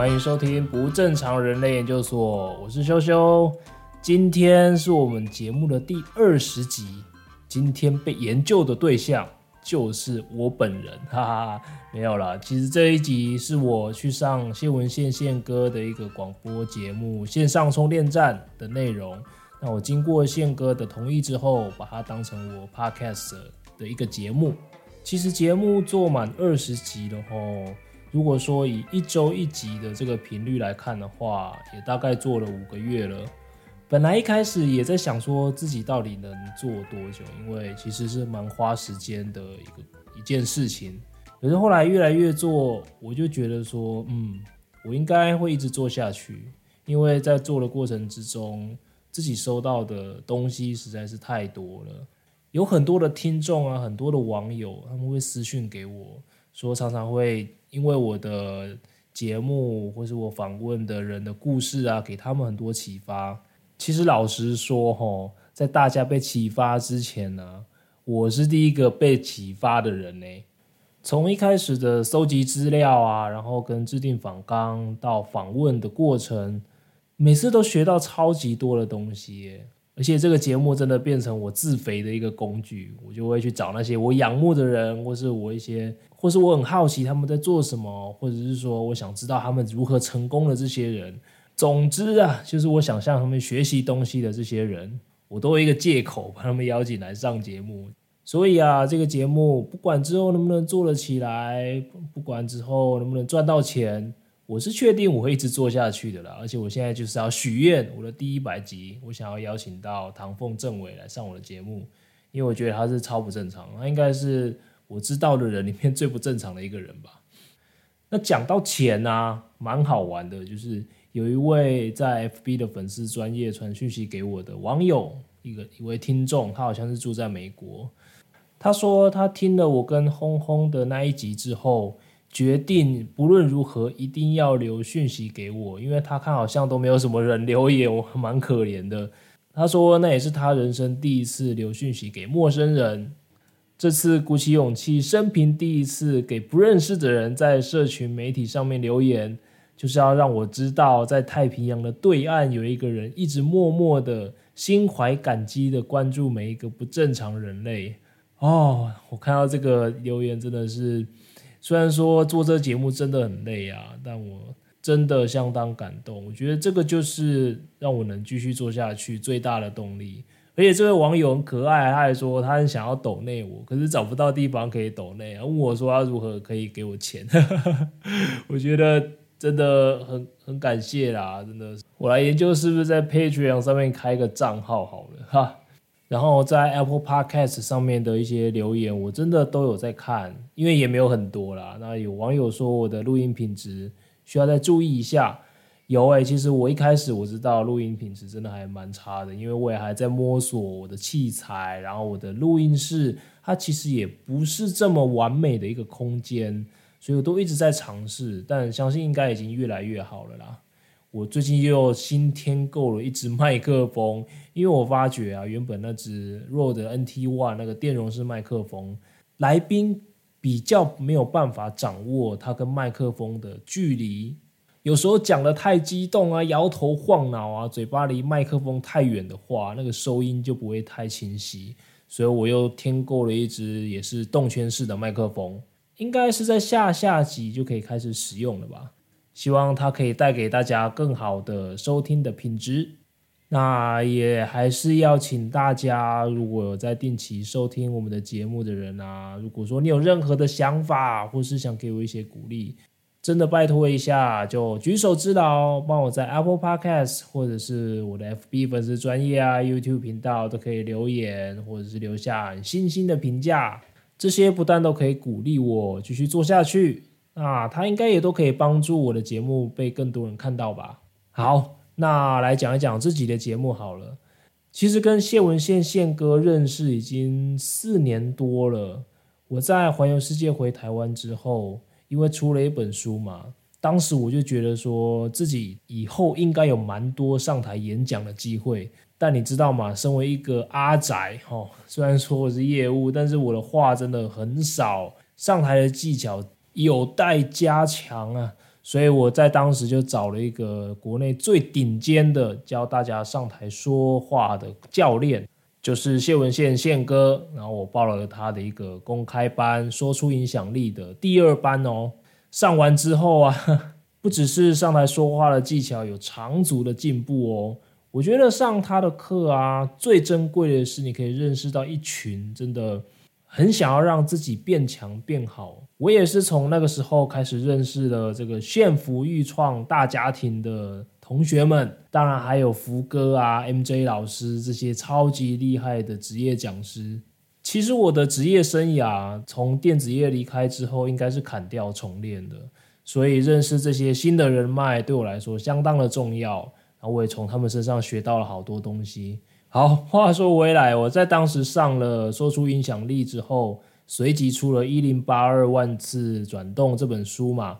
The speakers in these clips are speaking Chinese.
欢迎收听不正常人类研究所，我是修修。今天是我们节目的第二十集，今天被研究的对象就是我本人，哈哈，没有啦。其实这一集是我去上谢文宪宪哥的一个广播节目《线上充电站》的内容。那我经过宪哥的同意之后，把它当成我 podcast 的一个节目。其实节目做满二十集了吼。如果说以一周一集的这个频率来看的话，也大概做了五个月了。本来一开始也在想说自己到底能做多久，因为其实是蛮花时间的一个一件事情。可是后来越来越做，我就觉得说，嗯，我应该会一直做下去，因为在做的过程之中，自己收到的东西实在是太多了。有很多的听众啊，很多的网友，他们会私讯给我说，常常会。因为我的节目或是我访问的人的故事啊，给他们很多启发。其实老实说，吼，在大家被启发之前呢，我是第一个被启发的人呢。从一开始的搜集资料啊，然后跟制定访纲到访问的过程，每次都学到超级多的东西。而且这个节目真的变成我自肥的一个工具，我就会去找那些我仰慕的人，或是我一些，或是我很好奇他们在做什么，或者是说我想知道他们如何成功的这些人。总之啊，就是我想向他们学习东西的这些人，我都有一个借口把他们邀请来上节目。所以啊，这个节目不管之后能不能做得起来，不管之后能不能赚到钱。我是确定我会一直做下去的啦，而且我现在就是要许愿，我的第一百集，我想要邀请到唐凤政委来上我的节目，因为我觉得他是超不正常，他应该是我知道的人里面最不正常的一个人吧。那讲到钱啊，蛮好玩的，就是有一位在 FB 的粉丝专业传讯息给我的网友，一个一位听众，他好像是住在美国，他说他听了我跟轰轰的那一集之后。决定不论如何一定要留讯息给我，因为他看好像都没有什么人留言，我蛮可怜的。他说那也是他人生第一次留讯息给陌生人，这次鼓起勇气，生平第一次给不认识的人在社群媒体上面留言，就是要让我知道在太平洋的对岸有一个人一直默默的心怀感激的关注每一个不正常人类。哦，我看到这个留言真的是。虽然说做这个节目真的很累啊，但我真的相当感动。我觉得这个就是让我能继续做下去最大的动力。而且这位网友很可爱，他还说他很想要抖内我，可是找不到地方可以抖内啊，问我说他如何可以给我钱。我觉得真的很很感谢啦，真的。我来研究是不是在 Patreon 上面开个账号好了哈。然后在 Apple Podcast 上面的一些留言，我真的都有在看，因为也没有很多啦。那有网友说我的录音品质需要再注意一下。有诶、其实我一开始我知道录音品质真的还蛮差的，因为我也还在摸索我的器材，然后我的录音室它其实也不是这么完美的一个空间，所以我都一直在尝试，但相信应该已经越来越好了啦。我最近又新添购了一支麦克风，因为我发觉啊，原本那支 Rode NT One 那个电容式麦克风，来宾比较没有办法掌握它跟麦克风的距离，有时候讲的太激动啊，摇头晃脑啊，嘴巴离麦克风太远的话，那个收音就不会太清晰，所以我又添购了一支也是动圈式的麦克风，应该是在下下集就可以开始使用了吧。希望它可以带给大家更好的收听的品质。那也还是要请大家，如果有在定期收听我们的节目的人啊，如果说你有任何的想法，或是想给我一些鼓励，真的拜托一下，就举手之劳，帮我在 Apple Podcast 或者是我的 FB 粉丝专业啊、YouTube 频道都可以留言，或者是留下星星的评价，这些不但都可以鼓励我继续做下去。那，他应该也都可以帮助我的节目被更多人看到吧。好，那来讲一讲自己的节目好了。其实跟谢文宪宪哥认识已经四年多了。我在环游世界回台湾之后，因为出了一本书嘛，当时我就觉得说自己以后应该有蛮多上台演讲的机会。但你知道吗？身为一个阿宅，哦，虽然说我是业务，但是我的话真的很少，上台的技巧有待加强啊，所以我在当时就找了一个国内最顶尖的教大家上台说话的教练，就是谢文宪宪哥。然后我报了他的一个公开班，说出影响力的第二班哦。上完之后啊，不只是上台说话的技巧有长足的进步哦。我觉得上他的课啊，最珍贵的是你可以认识到一群真的。很想要让自己变强变好，我也是从那个时候开始认识了这个宪福育创大家庭的同学们，当然还有福哥啊、MJ 老师这些超级厉害的职业讲师。其实我的职业生涯从电子业离开之后，应该是砍掉重练的，所以认识这些新的人脉对我来说相当的重要，然后我也从他们身上学到了好多东西。好，话说回来，我在当时上了说出影响力之后，随即出了一零八二万次转动这本书嘛。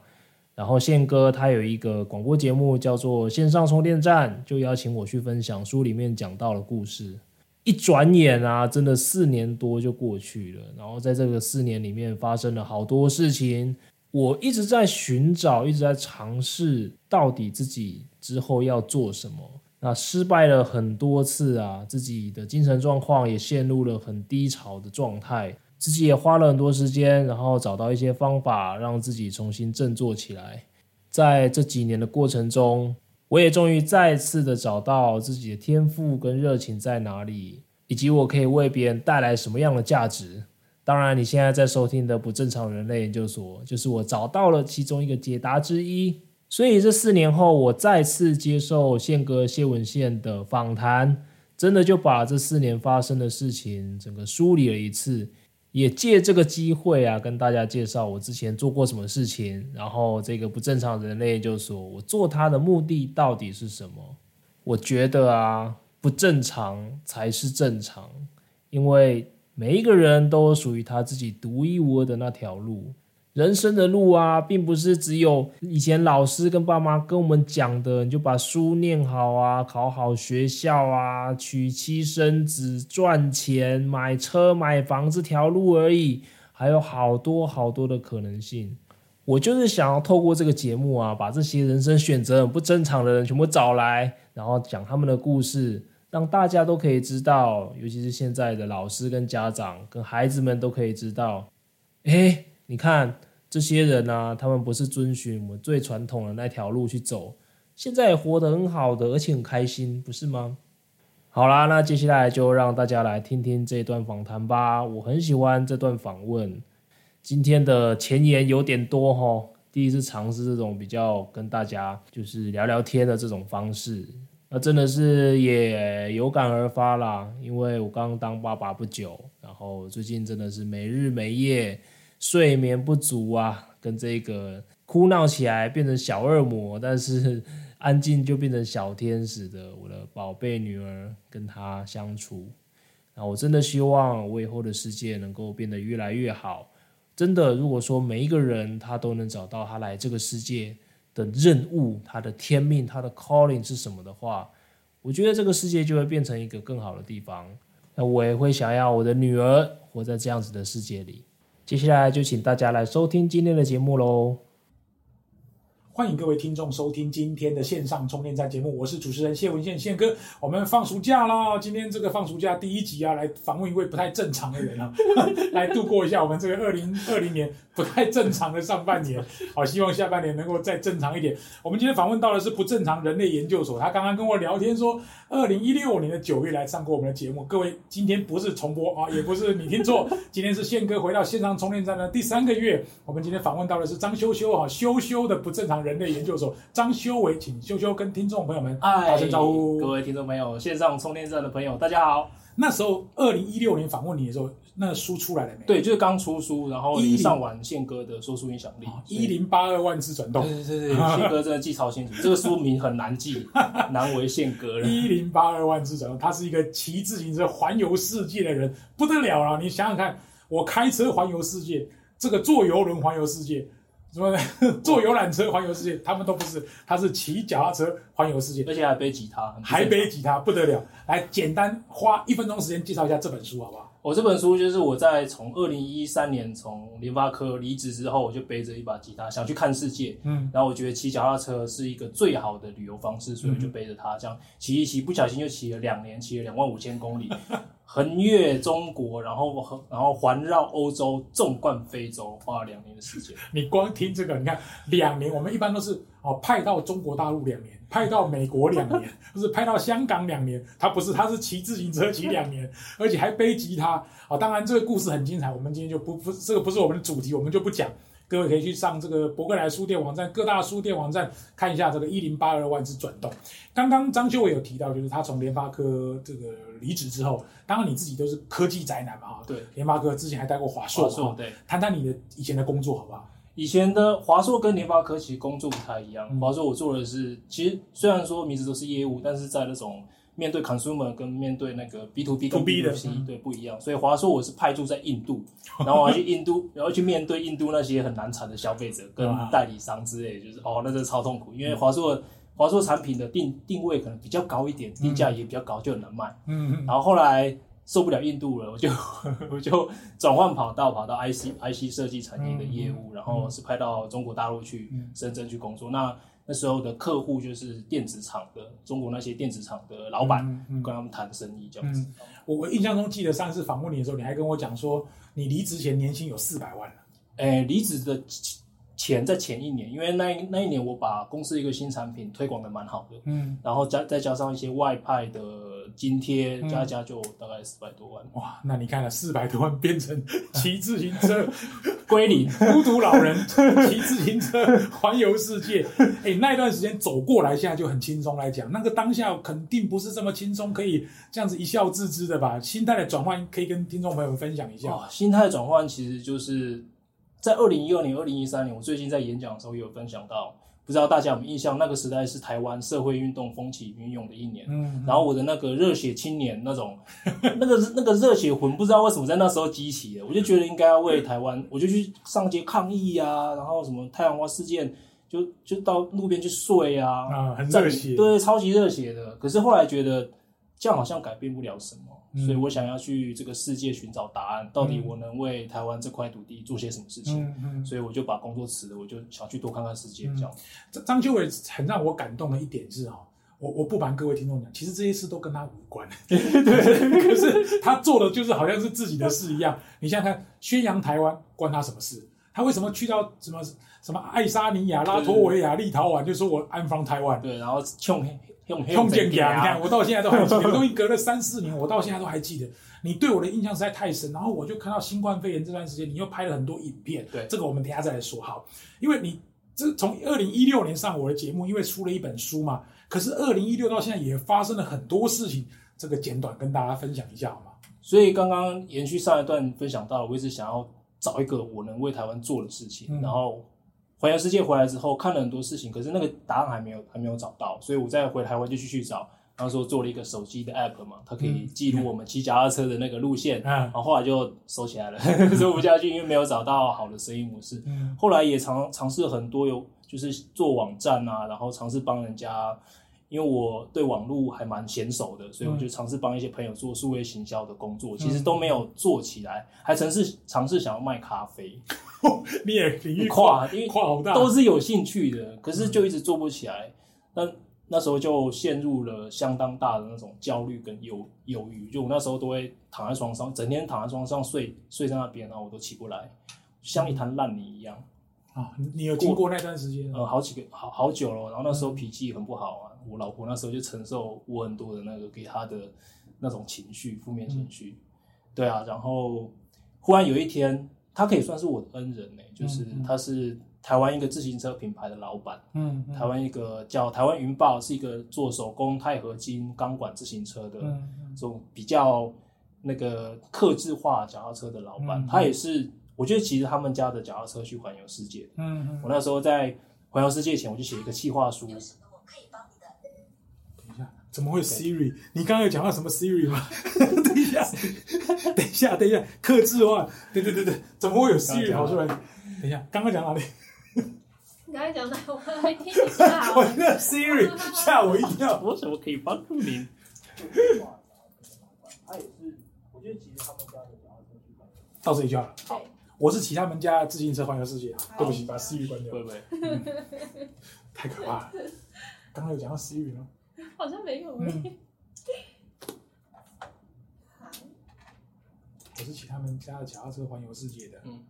然后宪哥他有一个广播节目叫做线上充电站，就邀请我去分享书里面讲到的故事。一转眼啊，真的四年多就过去了。然后在这个四年里面发生了好多事情，我一直在寻找，一直在尝试，到底自己之后要做什么。那失败了很多次啊，自己的精神状况也陷入了很低潮的状态，自己也花了很多时间，然后找到一些方法让自己重新振作起来。在这几年的过程中，我也终于再次的找到自己的天赋跟热情在哪里，以及我可以为别人带来什么样的价值。当然，你现在在收听的不正常人类研究所，就是我找到了其中一个解答之一。所以这四年后，我再次接受宪哥谢文宪的访谈，真的就把这四年发生的事情整个梳理了一次，也借这个机会啊，跟大家介绍我之前做过什么事情，然后这个不正常人类就说，我做它的目的到底是什么？我觉得啊，不正常才是正常，因为每一个人都属于他自己独一无二的那条路。人生的路啊，并不是只有以前老师跟爸妈跟我们讲的，你就把书念好啊，考好学校啊，娶妻生子、赚钱、买车买房这条路而已，还有好多好多的可能性。我就是想要透过这个节目啊，把这些人生选择很不正常的人全部找来，然后讲他们的故事，让大家都可以知道，尤其是现在的老师跟家长跟孩子们都可以知道，诶。你看这些人啊，他们不是遵循我们最传统的那条路去走，现在活得很好的，而且很开心，不是吗？好啦，那接下来就让大家来听听这段访谈吧。我很喜欢这段访问，今天的前言有点多哈，第一次尝试这种比较跟大家就是聊聊天的这种方式，那真的是也有感而发啦。因为我刚当爸爸不久，然后最近真的是没日没夜。睡眠不足啊，跟这个哭闹起来变成小恶魔，但是安静就变成小天使的我的宝贝女儿，跟她相处。那我真的希望我以后的世界能够变得越来越好。真的，如果说每一个人他都能找到他来这个世界的任务，他的天命，他的 calling 是什么的话，我觉得这个世界就会变成一个更好的地方。那我也会想要我的女儿活在这样子的世界里。接下来就请大家来收听今天的节目喽。欢迎各位听众收听今天的线上充电站节目，我是主持人谢文宪宪哥。我们放暑假啦，今天这个放暑假第一集啊，来访问一位不太正常的人啊，来度过一下我们这个二零二零年不太正常的上半年。好，希望下半年能够再正常一点。我们今天访问到的是不正常人类研究所，他刚刚跟我聊天说，二零一六年的九月来上过我们的节目。各位，今天不是重播啊，也不是你听错，今天是宪哥回到线上充电站的第三个月。我们今天访问到的是张修修啊，修修的不正常人。人类研究所张修为，请修修跟听众朋友们打声招呼。各位听众朋友，线上充电站的朋友，大家好。那时候，二零一六年访问你的时候，那个书出来了没？对，就是刚出书，然后一上完宪哥的说出影响力，一零八二万次转动。对对对，宪哥真的记超清楚，这个书名很难记，难为宪哥了。一零八二万次转动，他是一个骑自行车环游世界的人，不得了了。你想想看，我开车环游世界，这个坐游轮环游世界。什么？坐游览车环游世界，他们都不是，他是骑脚踏车环游世界，而且还背吉他，还背吉他，不得了！来，简单花一分钟时间介绍一下这本书，好不好？我这本书就是我在从二零一三年从联发科离职之后，我就背着一把吉他想去看世界。嗯，然后我觉得骑脚踏车是一个最好的旅游方式，所以我就背着它这样骑一骑，不小心就骑了两年，骑了两万五千公里，横越中国，然后横然后环绕欧洲，纵贯非洲，花了两年的时间。你光听这个，你看两年，我们一般都是哦派到中国大陆两年。派到美国两年，不是派到香港两年，他不是，他是骑自行车骑两年，而且还背吉他啊！当然，这个故事很精彩，我们今天就不不，这个不是我们的主题，我们就不讲。各位可以去上这个博客来书店网站，各大书店网站看一下这个一零八二万字转动。刚刚张修伟有提到，就是他从联发科这个离职之后，当然你自己都是科技宅男嘛，哈对，联发科之前还待过华硕，对，谈谈你的以前的工作好不好？以前的华硕跟联发科其实工作不太一样。华硕我做的是，其实虽然说名字都是业务，但是在那种面对 consumer 跟面对那个 B to B 跟 B to C 对不一样。所以华硕我是派驻在印度，然后我要去印度，然后去面对印度那些很难缠的消费者跟代理商之类，就是哦，那真的超痛苦。因为华硕华硕产品的定定位可能比较高一点，定价也比较高，就很难卖。嗯，然后后来。受不了印度了，我就 我就转换跑道，跑到 IC IC 设计产业的业务，嗯、然后是派到中国大陆去深圳去工作。嗯、那那时候的客户就是电子厂的中国那些电子厂的老板，嗯嗯、跟他们谈生意这样子。我我印象中记得上次访问你的时候，你还跟我讲说，你离职前年薪有四百万了。诶，离职的。前在前一年，因为那一那一年我把公司一个新产品推广的蛮好的，嗯，然后加再加上一些外派的津贴，加加就大概四百多万。哇，那你看了四百多万变成 骑自行车 归零，孤独老人骑自行车环游世界。哎，那一段时间走过来，现在就很轻松来讲，那个当下肯定不是这么轻松，可以这样子一笑置之的吧？心态的转换可以跟听众朋友们分享一下。哦，心态转换其实就是。在二零一二年、二零一三年，我最近在演讲的时候也有分享到，不知道大家有没有印象？那个时代是台湾社会运动风起云涌的一年。嗯，然后我的那个热血青年那种，那个那个热血魂，不知道为什么在那时候激起的，我就觉得应该要为台湾，我就去上街抗议呀、啊，然后什么太阳花事件，就就到路边去睡啊，啊，很热血，对，超级热血的。可是后来觉得这样好像改变不了什么。所以我想要去这个世界寻找答案，到底我能为台湾这块土地做些什么事情？嗯嗯、所以我就把工作辞了，我就想去多看看世界。这样。张张秋伟很让我感动的一点是哈，我我不瞒各位听众讲，其实这些事都跟他无关。对，可是他做的就是好像是自己的事一样。你想想看，宣扬台湾关他什么事？他为什么去到什么什么爱沙尼亚、拉脱维亚、立陶宛，就说我 I'm from Taiwan？对，然后冲。碰见你看，我到现在都还记得，东西隔了三四年，我到现在都还记得。你对我的印象实在太深，然后我就看到新冠肺炎这段时间，你又拍了很多影片。对，这个我们等下再来说好。因为你这从二零一六年上我的节目，因为出了一本书嘛。可是二零一六到现在也发生了很多事情，这个简短跟大家分享一下好吗？所以刚刚延续上一段分享到，我一直想要找一个我能为台湾做的事情，嗯、然后。环游世界回来之后，看了很多事情，可是那个答案还没有还没有找到，所以我再回台湾就继续找。然后说做了一个手机的 app 嘛，它可以记录我们骑脚踏车的那个路线。嗯，然后后来就收起来了，收不下去，因为没有找到好的生意模式。嗯，后来也尝尝试了很多，有就是做网站啊，然后尝试帮人家。因为我对网络还蛮娴熟的，所以我就尝试帮一些朋友做数位行销的工作，嗯、其实都没有做起来，还曾是尝试想要卖咖啡。你也领域跨，因为跨好大，都是有兴趣的，可是就一直做不起来。那、嗯、那时候就陷入了相当大的那种焦虑跟忧忧郁，就我那时候都会躺在床上，整天躺在床上睡，睡在那边，然后我都起不来，像一滩烂泥一样。啊，你有经过那段时间？呃，好几个，好好久了。然后那时候脾气很不好啊，嗯、我老婆那时候就承受我很多的那个给她的那种情绪，负面情绪。嗯、对啊，然后忽然有一天，他可以算是我的恩人呢、欸，就是他是台湾一个自行车品牌的老板，嗯，嗯台湾一个叫台湾云豹，是一个做手工钛合金钢管自行车的这种比较那个刻制化脚踏车的老板，嗯、他也是。我觉得其实他们家的脚踏车去环游世界。嗯嗯。我那时候在环游世界前，我就写一个企划书。怎么会 Siri？你刚刚有讲到什么 Siri 吗？等一下，等一下，等一下，克制化。对对对对，怎么会有 Siri 跑出来？等一下，刚刚讲哪里？你刚才讲的，我还听一下。我那 Siri 吓我一跳。我什么可以帮助您？他也是，我觉得其实他们家的。到这里就好了。好，我是骑他们家自行车环游世界对不起，把 Siri 关掉会。不会？太可怕了。刚刚有讲到 Siri 吗？好像没有。嗯。好，我是骑他们家的脚踏车环游世界的。嗯，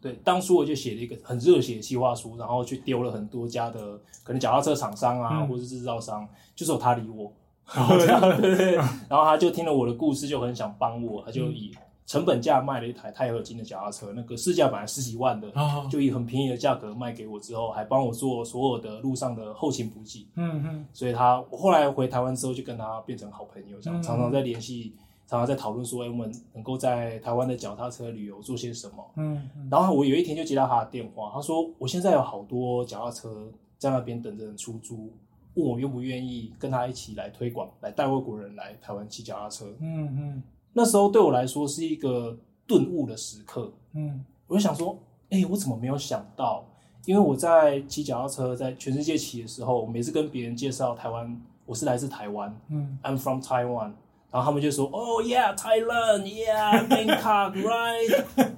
对，当初我就写了一个很热血的计划书，然后去丢了很多家的可能脚踏车厂商啊，嗯。或者是制造商，就是有他理我，哦这样对对，然后他就听了我的故事，就很想帮我，他就嗯以成本价卖了一台钛合金的脚踏车，那个市价本来十几万的，啊，就以很便宜的价格卖给我之后，还帮我做所有的路上的后勤补给。嗯嗯所以他我后来回台湾之后，就跟他变成好朋友，这样、嗯常常在联系，常常在讨论说，哎、我们能够在台湾的脚踏车旅游做些什么。嗯嗯然后我有一天就接到他的电话，他说我现在有好多脚踏车在那边等着人出租，问我愿不愿意跟他一起来推广，来带外国人来台湾骑脚踏车。嗯嗯那时候对我来说是一个顿悟的时刻，嗯。我就想说，哎、我怎么没有想到？因为我在骑脚踏车，在全世界骑的时候，我每次跟别人介绍台湾，我是来自台湾。嗯，I'm from Taiwan，然后他们就说，Oh yeah，Thailand，yeah，Bangkok，right？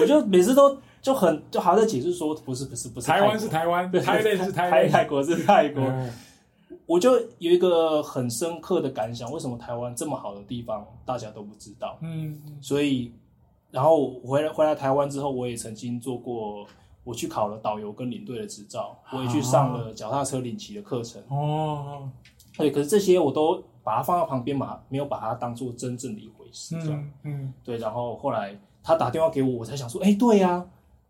我就每次都就很就还在解释说，不是不是不是台湾是台湾，对台湾是 台湾，泰泰国是泰国，嗯我就有一个很深刻的感想，为什么台湾这么好的地方大家都不知道？嗯嗯所以，然后回来回来台湾之后，我也曾经做过，我去考了导游跟领队的执照，我也去上了脚踏车领骑的课程。哦，对，可是这些我都把它放到旁边嘛，没有把它当做真正的一回事。这样、嗯嗯对，然后后来他打电话给我，我才想说，哎，对呀、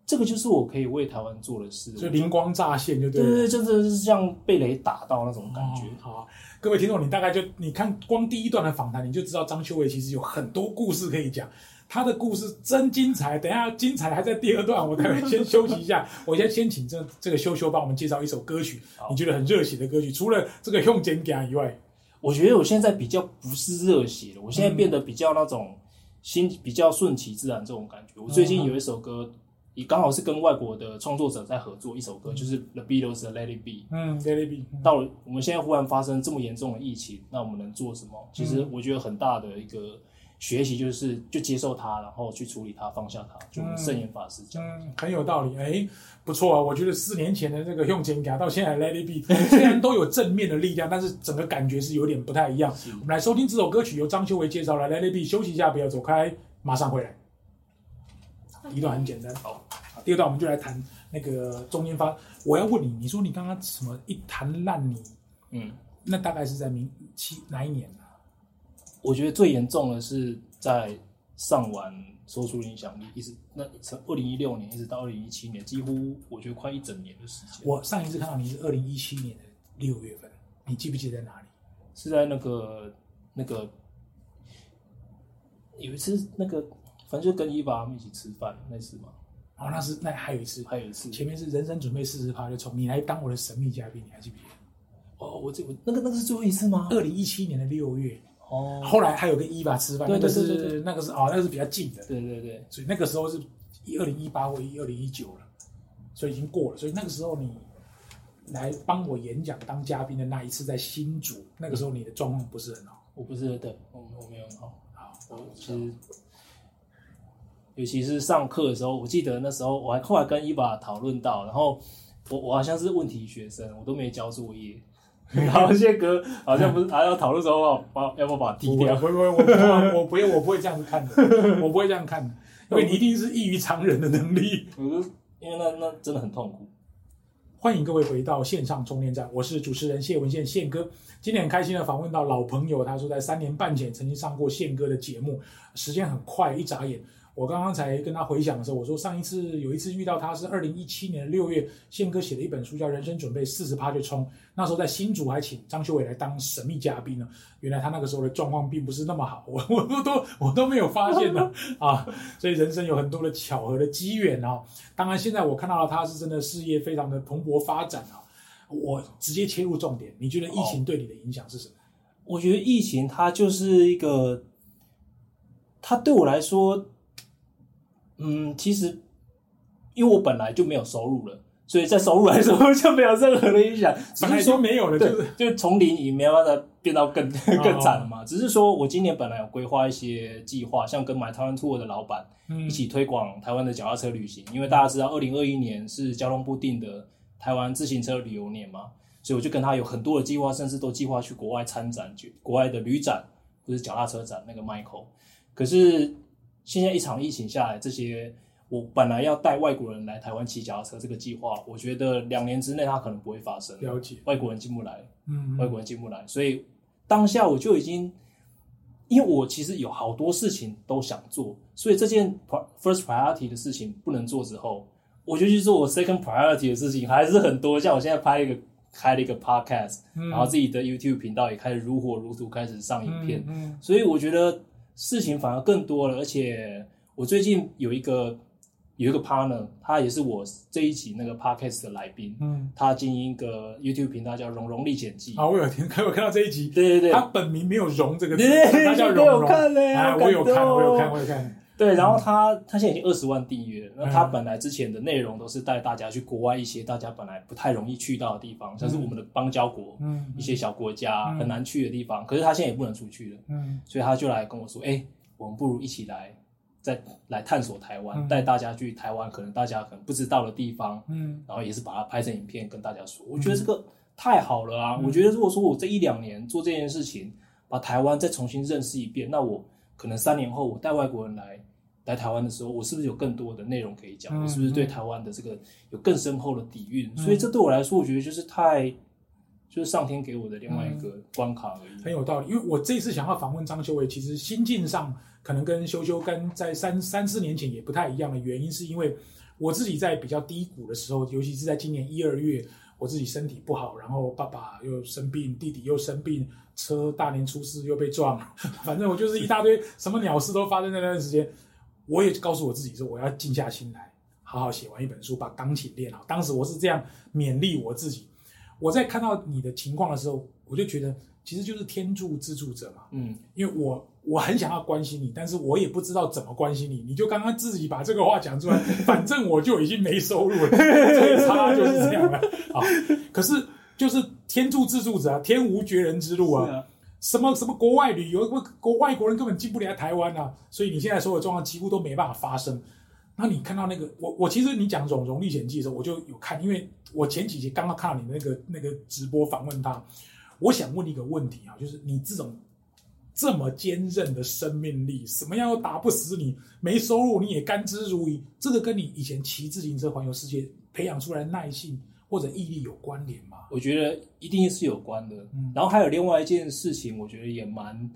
这个就是我可以为台湾做的事。就灵光乍现，就对了。对对对，真的是像被雷打到那种感觉。哦好啊，各位听众，你大概就你看光第一段的访谈，你就知道张修为其实有很多故事可以讲。他的故事真精彩，等一下精彩还在第二段，我待会先休息一下。我先先请这这个修修帮我们介绍一首歌曲，你觉得很热血的歌曲，除了这个用剪感以外，我觉得我现在比较不是热血了，我现在变得比较那种心比较顺其自然这种感觉。我最近有一首歌，也刚好是跟外国的创作者在合作，一首歌就是 The Beatles 的 Let It Be。嗯 l e t It Be 到了我们现在忽然发生这么严重的疫情，那我们能做什么？其实我觉得很大的一个学习就是就接受它，然后去处理它，放下它，就圣严法师讲。嗯，很有道理，哎，不错啊！我觉得四年前的这个用钱感到现在的 Let It Be，虽然都有正面的力量，但是整个感觉是有点不太一样。我们来收听这首歌曲，由张修为介绍来 Let It Be，休息一下，不要走开，马上回来。一段很简单，好第二段我们就来谈那个中间发。我要问你，你说你刚刚什么一谈烂泥？嗯，那大概是在明七哪一年啊？我觉得最严重的是在上完《说出影响力》，一直那从二零一六年一直到二零一七年，几乎我觉得快一整年的时间。我上一次看到你是二零一七年的六月份，你记不记得在哪里？是在那个那个有一次那个，反正就跟伊娃他们一起吃饭那次嘛，哦，那是那还有一次，还有一次前面是人生准备四十趴就冲，你来当我的神秘嘉宾，你还记不记得？哦，我这我那个那个是最后一次吗？二零一七年的六月，哦，后来还有个伊娃吃饭，对那个对对对是那个是哦，那个是比较近的，对对对，所以那个时候是二零一八或二零一九了，所以已经过了，所以那个时候你来帮我演讲当嘉宾的那一次在新竹，那个时候你的状况不是很好，我不是对我我没有很好，好，我其实尤其是上课的时候，我记得那时候我还后来跟伊娃讨论到，然后我我好像是问题学生，我都没交作业。然后宪哥好像不是还要讨论说把要不要把它踢掉？不会不会，我不会，我不会，我不会这样看的，我不会这样看的，因为你一定是异于常人的能力。我就因为那那真的很痛苦。欢迎各位回到线上充电站，我是主持人谢文宪宪哥。今天很开心的访问到老朋友，他说在三年半前曾经上过宪哥的节目，时间很快，一眨眼。我刚刚才跟他回想的时候，我说上一次有一次遇到他是二零一七年的六月，宪哥写了一本书叫《人生准备四十趴就冲》，那时候在新竹还请张修伟来当神秘嘉宾呢。原来他那个时候的状况并不是那么好，我我都都我都没有发现呢 啊！所以人生有很多的巧合的机缘啊。当然现在我看到了他是真的事业非常的蓬勃发展啊。我直接切入重点，你觉得疫情对你的影响是什么？我觉得疫情它就是一个，它对我来说，嗯，其实因为我本来就没有收入了，所以在收入来说 就没有任何的影响。只是说没有了，就是对，就从零也没有办法变到更更惨了嘛。只是说我今年本来有规划一些计划，像跟 My Taiwan Tour 的老板一起推广台湾的脚踏车旅行，因为大家知道二零二一年是交通部定的台湾自行车旅游年嘛，所以我就跟他有很多的计划，甚至都计划去国外参展，去国外的旅展或者脚踏车展那个 Michael。可是现在一场疫情下来，这些。我本来要带外国人来台湾骑脚踏车这个计划，我觉得两年之内它可能不会发生。了解，外国人进不来，嗯，外国人进不来，所以当下我就已经，因为我其实有好多事情都想做，所以这件 first priority 的事情不能做之后，我就去做我 second priority 的事情，还是很多。像我现在拍一个开了一个 podcast，嗯，然后自己的 YouTube 频道也开始如火如荼开始上影片，嗯，嗯，所以我觉得事情反而更多了，而且我最近有一个。有一个 partner，他也是我这一集那个 podcast 的来宾。嗯，他经营一个 YouTube 频道叫《荣荣历险记》。啊，我有听，我有看到这一集。对对对，他本名没有“荣”这个字，对他叫荣荣。我有看嘞，啊，我有看，我有看，我有看。对，然后他他现在已经二十万订阅。那他本来之前的内容都是带大家去国外一些大家本来不太容易去到的地方，像是我们的邦交国，嗯，一些小国家很难去的地方。可是他现在也不能出去了，嗯，所以他就来跟我说：“哎，我们不如一起来。”再来探索台湾，带、嗯、大家去台湾，可能大家可能不知道的地方，嗯，然后也是把它拍成影片跟大家说。我觉得这个太好了啊！嗯、我觉得如果说我这一两年做这件事情，把台湾再重新认识一遍，那我可能三年后我带外国人来来台湾的时候，我是不是有更多的内容可以讲？嗯、我是不是对台湾的这个有更深厚的底蕴？嗯、所以这对我来说，我觉得就是太就是上天给我的另外一个关卡而已。嗯、很有道理，因为我这一次想要访问张修为，其实心境上。可能跟修修跟在三三四年前也不太一样的原因，是因为我自己在比较低谷的时候，尤其是在今年一二月，我自己身体不好，然后爸爸又生病，弟弟又生病，车大年初四又被撞，反正我就是一大堆什么鸟事都发生在那段时间。我也告诉我自己说，我要静下心来，好好写完一本书，把钢琴练好。当时我是这样勉励我自己。我在看到你的情况的时候，我就觉得其实就是天助自助者嘛，嗯，因为我。我很想要关心你，但是我也不知道怎么关心你。你就刚刚自己把这个话讲出来，反正我就已经没收入了，最差就是这样了。啊，可是就是天助自助者啊，天无绝人之路啊。什么什么国外旅游，国外国人根本进不来台湾啊。所以你现在所有状况几乎都没办法发生。那你看到那个，我我其实你讲《荣荣历险记》的时候，我就有看，因为我前几集刚刚看到你那个那个直播访问他，我想问你一个问题啊，就是你这种。这么坚韧的生命力，什么样都打不死你。没收入你也甘之如饴，这个跟你以前骑自行车环游世界培养出来的耐性或者毅力有关联吗？我觉得一定是有关的。嗯，然后还有另外一件事情，我觉得也蛮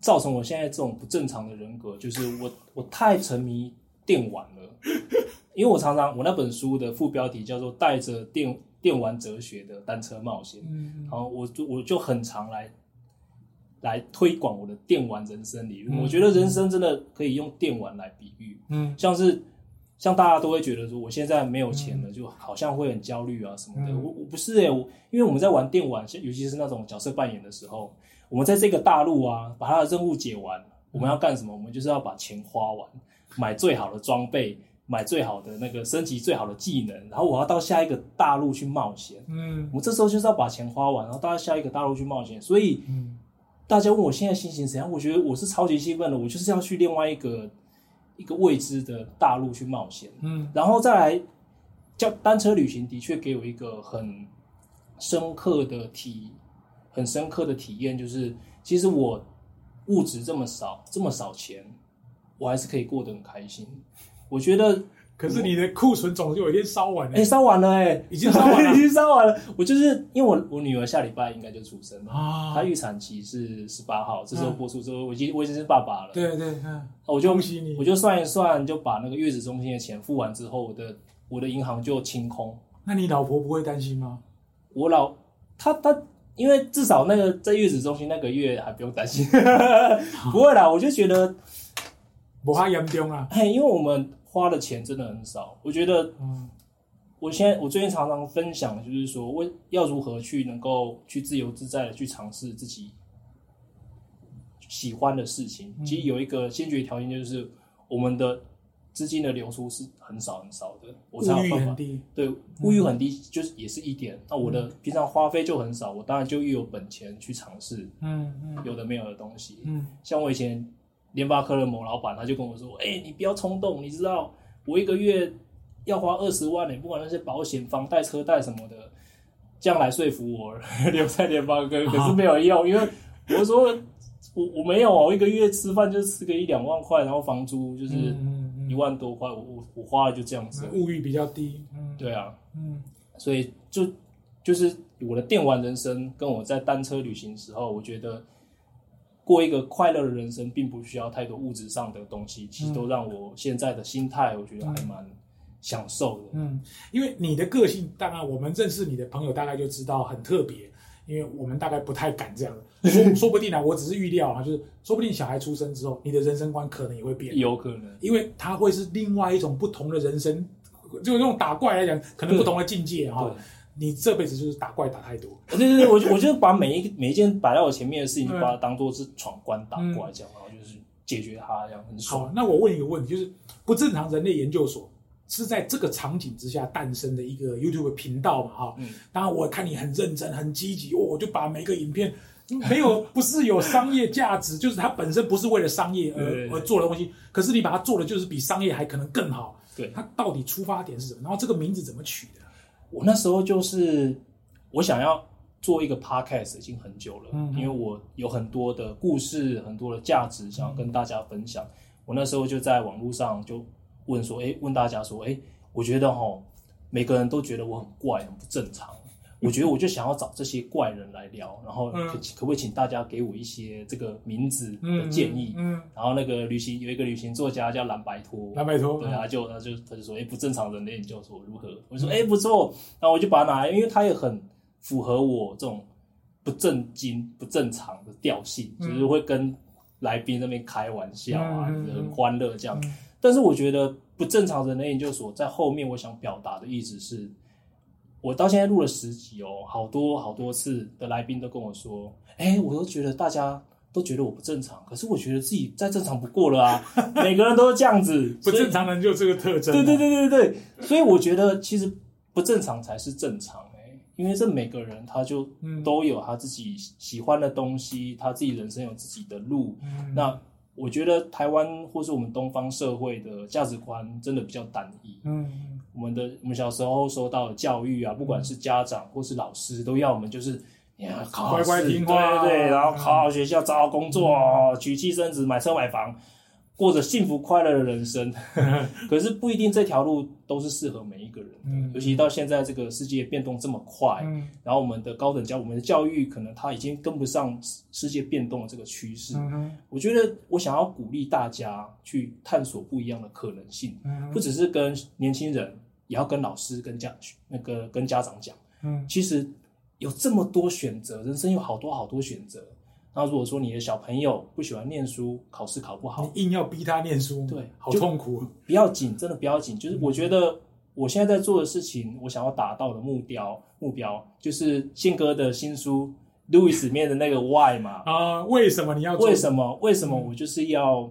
造成我现在这种不正常的人格，就是我我太沉迷电玩了。因为我常常我那本书的副标题叫做《带着电电玩哲学的单车冒险》，嗯，然后我就我就很常来。来推广我的电玩人生理论，嗯、我觉得人生真的可以用电玩来比喻，嗯，像是像大家都会觉得说我现在没有钱了，嗯、就好像会很焦虑啊什么的。嗯、我我不是诶、欸，我因为我们在玩电玩，尤其是那种角色扮演的时候，我们在这个大陆啊，把他的任务解完，我们要干什么？我们就是要把钱花完，买最好的装备，买最好的那个升级最好的技能，然后我要到下一个大陆去冒险。嗯，我这时候就是要把钱花完，然后到下一个大陆去冒险，所以嗯。大家问我现在心情怎样？我觉得我是超级兴奋的，我就是要去另外一个一个未知的大陆去冒险。嗯，然后再来叫单车旅行，的确给我一个很深刻的体，很深刻的体验，就是其实我物质这么少，这么少钱，我还是可以过得很开心。我觉得。可是你的库存总就有一天烧完了，哎，烧完了，哎，已经烧完了，已经烧完了。我就是因为我我女儿下礼拜应该就出生了，她预产期是十八号，这时候播出之后，我已经我已经是爸爸了。对对，我就恭喜你，我就算一算，就把那个月子中心的钱付完之后，我的我的银行就清空。那你老婆不会担心吗？我老她她，因为至少那个在月子中心那个月还不用担心，不会啦。我就觉得不怕严重啊，嘿，因为我们。花的钱真的很少，我觉得，嗯，我现在我最近常常分享就是说，我要如何去能够去自由自在的去尝试自己喜欢的事情。其实有一个先决条件就是我们的资金的流出是很少很少的，我才有办法，对，物欲很低，就是也是一点。那我的平常花费就很少，我当然就越有本钱去尝试，嗯嗯，有的没有的东西，嗯，像我以前联发科的某老板，他就跟我说，哎，你不要冲动，你知道我一个月要花二十万，你不管那些保险、房贷、车贷什么的，这样来说服我 留在联发科，可是没有用，因为我说我我没有，我一个月吃饭就吃个一两万块，然后房租就是。一万多块，我我我花了就这样子，物欲比较低，嗯，对啊，嗯，所以就就是我的电玩人生，跟我在单车旅行时候，我觉得过一个快乐的人生，并不需要太多物质上的东西，其实都让我现在的心态，我觉得还蛮享受的，嗯，因为你的个性，当然我们认识你的朋友大概就知道很特别。因为我们大概不太敢这样的，说说不定啊，我只是预料啊，就是说不定小孩出生之后，你的人生观可能也会变，有可能，因为他会是另外一种不同的人生，就那种打怪来讲，可能不同的境界哈。你这辈子就是打怪打太多，对对对，我我就把每一每一件摆在我前面的事情，就把它当做是闯关打怪这样，然后就是解决它这样很爽。好，那我问一个问题，就是不正常人类研究所。是在这个场景之下诞生的一个 YouTube 频道嘛？哈，嗯，当然我看你很认真、很积极，我就把每个影片没有不是有商业价值，就是它本身不是为了商业而而做的东西，可是你把它做的就是比商业还可能更好。对，它到底出发点是什么？然后这个名字怎么取的？我那时候就是我想要做一个 Podcast 已经很久了，嗯，因为我有很多的故事、很多的价值想要跟大家分享。我那时候就在网络上就。问说，哎，问大家说，哎，我觉得哈，每个人都觉得我很怪，很不正常。我觉得我就想要找这些怪人来聊，然后可可不可以请大家给我一些这个名字的建议？嗯，然后那个旅行有一个旅行作家叫蓝白托，蓝白托，对，他就他就他就说，哎，不正常人类研究所如何？我说，哎，不错，然后我就把它拿来，因为他也很符合我这种不正经、不正常的调性，就是会跟来宾那边开玩笑啊，很欢乐这样。但是我觉得不正常人类研究所在后面，我想表达的意思是，我到现在录了十集哦，好多好多次的来宾都跟我说，哎，我都觉得大家都觉得我不正常，可是我觉得自己再正常不过了啊，每个人都是这样子，不正常人就这个特征，对对对对对，所以我觉得其实不正常才是正常哎，因为这每个人他就都有他自己喜欢的东西，他自己人生有自己的路，那。我觉得台湾或是我们东方社会的价值观真的比较单一。嗯，我们的我们小时候受到的教育啊，不管是家长或是老师，都要我们就是，你要考好试，乖乖听话，对对对，然后考好学校，找好工作，娶妻生子，买车买房。过着幸福快乐的人生，可是不一定这条路都是适合每一个人的。嗯、尤其到现在这个世界变动这么快，嗯、然后我们的高等教，我们的教育可能它已经跟不上世界变动的这个趋势。我觉得我想要鼓励大家去探索不一样的可能性，不只是跟年轻人，也要跟老师、跟家那个跟家长讲。嗯，其实有这么多选择，人生有好多好多选择。那如果说你的小朋友不喜欢念书，考试考不好，你硬要逼他念书，对，好痛苦。不要紧，真的不要紧。就是我觉得我现在在做的事情，我想要达到的目标，目标就是宪哥的新书《Louis》里面的那个 Why 嘛。啊，为什么你要做？为什么？为什么我就是要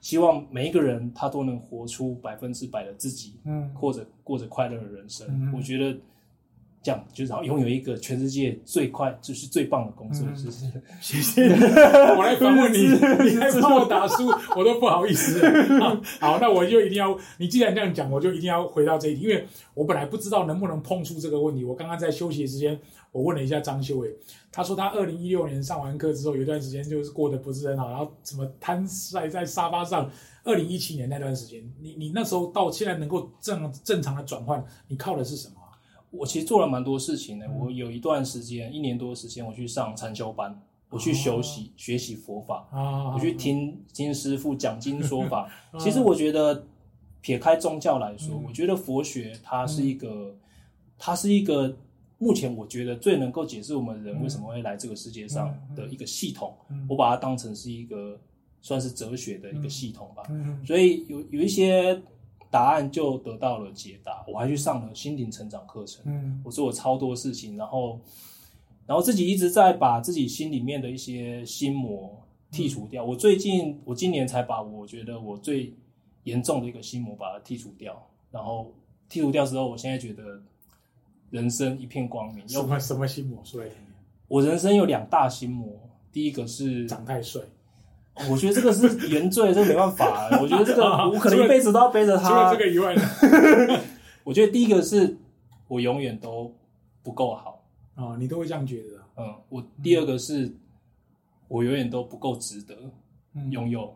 希望每一个人他都能活出百分之百的自己，嗯，或者过着快乐的人生。嗯、我觉得。这样就是好，拥有一个全世界最快就是最棒的工作，是不是？谢谢。我来访问你，你还帮我打书，我都不好意思。好，那我就一定要，你既然这样讲，我就一定要回到这一题，因为我本来不知道能不能碰触这个问题。我刚刚在休息的时间，我问了一下张修伟，他说他二零一六年上完课之后，有一段时间就是过得不是很好，然后怎么瘫晒在沙发上。二零一七年那段时间，你你那时候到现在能够正正常的转换，你靠的是什么？我其实做了蛮多事情的。我有一段时间，一年多的时间，我去上禅修班，我去学习学习佛法，我去听听师傅讲经说法。其实我觉得，撇开宗教来说，我觉得佛学它是一个，它是一个目前我觉得最能够解释我们人为什么会来这个世界上的一个系统。我把它当成是一个算是哲学的一个系统吧。所以有有一些。答案就得到了解答。我还去上了心灵成长课程。嗯，我做了超多事情，然后，然后自己一直在把自己心里面的一些心魔剔除掉。嗯，我最近，我今年才把我觉得我最严重的一个心魔把它剔除掉，然后剔除掉之后，我现在觉得人生一片光明。什么什么心魔？说来听听。我人生有两大心魔，第一个是长太帅。我觉得这个是原罪，这个没办法。我觉得这个 我可能一辈子都要背着他。除了这个以外，我觉得第一个是我永远都不够好。哦，你都会这样觉得？嗯，我第二个是我永远都不够值得拥有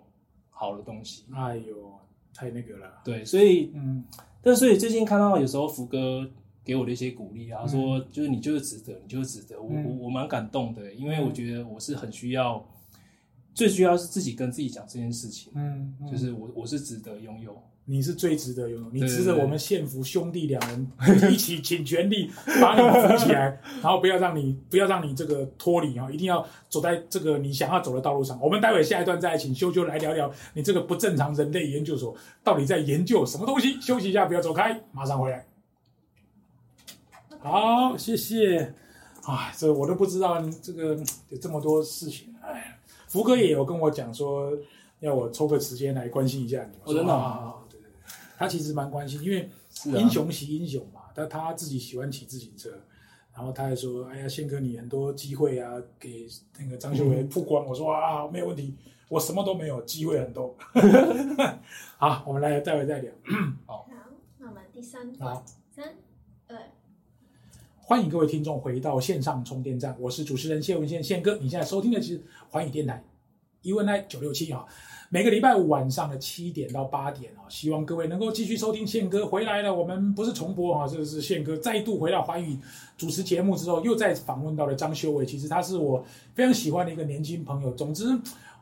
好的东西。哎呦，太那个了。对，所以嗯，但所以最近看到有时候福哥给我的一些鼓励啊，说就是你就是值得，你就是值得。我我我蛮感动的，因为我觉得我是很需要。最需要是自己跟自己讲这件事情，嗯，嗯就是我我是值得拥有，你是最值得拥有，你值得我们县府兄弟两人 一起尽全力把你扶起来，然后不要让你不要让你这个脱离啊，一定要走在这个你想要走的道路上。我们待会下一段再请修修来聊聊你这个不正常人类研究所到底在研究什么东西。休息一下，不要走开，马上回来。好，谢谢。啊，这我都不知道这个有这么多事情，哎。福哥也有跟我讲说，要我抽个时间来关心一下你。我真的啊，对对对，他其实蛮关心，因为英雄惜英雄嘛，但他自己喜欢骑自行车，然后他还说，哎呀，宪哥你很多机会啊，给那个张秀维曝光。我说啊，没有问题，我什么都没有，机会很多。好，我们来待会再聊。好，那我们第三段，三二。欢迎各位听众回到线上充电站，我是主持人谢文宪宪哥。你现在收听的是环宇电台 UNI 九六七啊，每个礼拜五晚上的七点到八点啊，希望各位能够继续收听宪哥回来了。我们不是重播啊，这是宪哥再度回到环宇主持节目之后，又再访问到了张修为。其实他是我非常喜欢的一个年轻朋友。总之，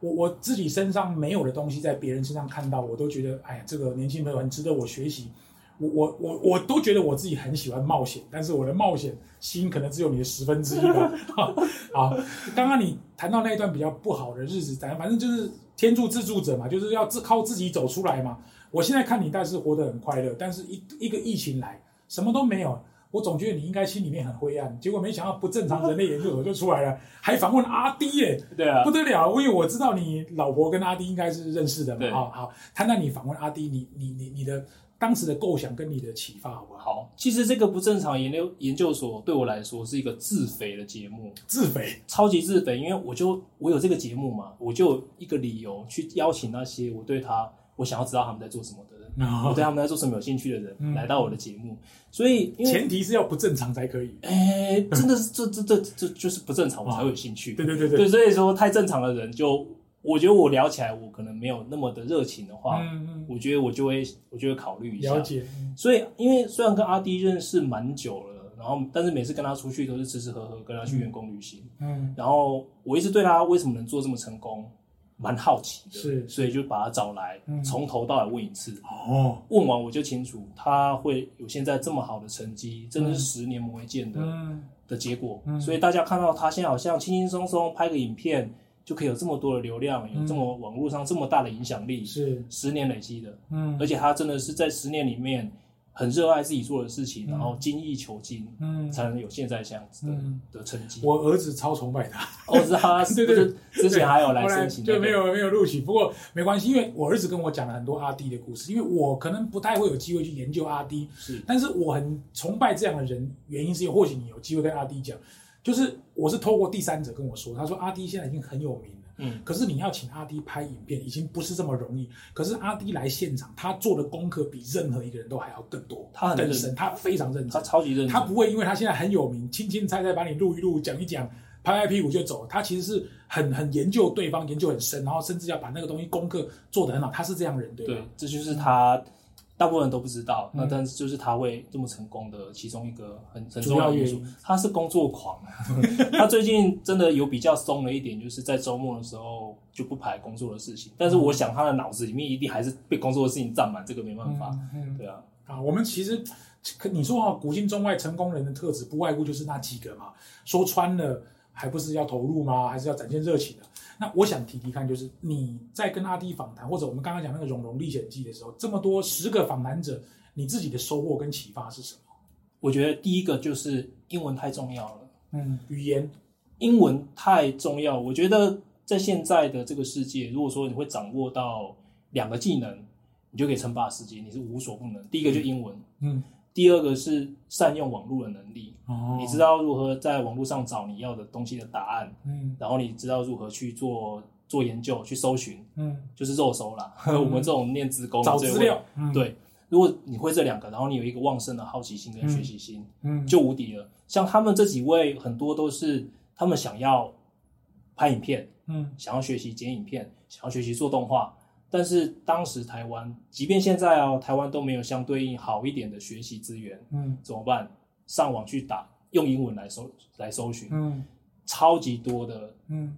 我我自己身上没有的东西，在别人身上看到，我都觉得，哎呀，这个年轻朋友很值得我学习。我我我我都觉得我自己很喜欢冒险，但是我的冒险心可能只有你的十分之一吧。好，刚刚你谈到那一段比较不好的日子，反正反正就是天助自助者嘛，就是要自靠自己走出来嘛。我现在看你，但是活得很快乐，但是一一个疫情来，什么都没有，我总觉得你应该心里面很灰暗。结果没想到不正常人类研究所就出来了，还访问阿滴耶，对啊，不得了，因为我知道你老婆跟阿滴应该是认识的嘛。啊好，谈谈你访问阿滴，你你你你的。当时的构想跟你的启发好不好？好，其实这个不正常研究研究所对我来说是一个自肥的节目，自肥，超级自肥，因为我就我有这个节目嘛，我就一个理由去邀请那些我对他我想要知道他们在做什么的人，哦、我对他们在做什么有兴趣的人、嗯、来到我的节目，所以前提是要不正常才可以。哎，真的是这这这这就是不正常，我才会有兴趣。对对对对，对，所以说太正常的人就。我觉得我聊起来，我可能没有那么的热情的话，嗯嗯，我觉得我就会，我就会考虑一下。了解。所以，因为虽然跟阿 D 认识蛮久了，然后，但是每次跟他出去都是吃吃喝喝，跟他去员工旅行，嗯，然后我一直对他为什么能做这么成功，蛮好奇的，是，所以就把他找来，从头到尾问一次。哦，问完我就清楚他会有现在这么好的成绩，真的是十年磨一剑的的结果。所以大家看到他现在好像轻轻松松拍个影片。就可以有这么多的流量，有这么网络上这么大的影响力，是。十年累积的，嗯，而且他真的是在十年里面很热爱自己做的事情，然后精益求精，嗯，才能有现在这样子的的成绩。我儿子超崇拜他，哦，是 他，对对对，之前还有来申请，对没有没有录取，不过没关系，因为我儿子跟我讲了很多阿弟的故事，因为我可能不太会有机会去研究阿弟，是，但是我很崇拜这样的人，原因是因为或许你有机会跟阿弟讲。就是我是透过第三者跟我说，他说阿迪现在已经很有名了，嗯，可是你要请阿迪拍影片已经不是这么容易。可是阿迪来现场，他做的功课比任何一个人都还要更多，他很更深，他非常认真，他超级认真，他不会因为他现在很有名，轻轻猜猜把你录一录，讲一讲，拍拍屁股就走。他其实是很很研究对方，研究很深，然后甚至要把那个东西功课做得很好。他是这样人，对吧？对，这就是他。大部分人都不知道，那但是就是他会这么成功的其中一个很很重要的因素，他是工作狂。他最近真的有比较松了一点，就是在周末的时候就不排工作的事情。但是我想他的脑子里面一定还是被工作的事情占满，这个没办法。对啊，啊，我们其实你说啊，古今中外成功人的特质不外乎就是那几个嘛。说穿了，还不是要投入吗？还是要展现热情的？那我想提提看，就是你在跟阿弟访谈，或者我们刚刚讲那个《融融历险记》的时候，这么多十个访谈者，你自己的收获跟启发是什么？我觉得第一个就是英文太重要了。嗯，语言，英文太重要。我觉得在现在的这个世界，如果说你会掌握到两个技能，你就可以称霸世界，你是无所不能。第一个就英文，嗯，第二个是善用网络的能力，哦，你知道如何在网络上找你要的东西的答案，嗯。然后你知道如何去做做研究、去搜寻，嗯，就是肉搜啦。我们这种念资工找资料，嗯，对，如果你会这两个，然后你有一个旺盛的好奇心跟学习心，嗯，就无敌了。像他们这几位，很多都是他们想要拍影片，嗯。想要学习剪影片，想要学习做动画。但是当时台湾，即便现在哦，台湾都没有相对应好一点的学习资源，嗯怎么办？上网去打，用英文来搜来搜寻，嗯超级多的嗯，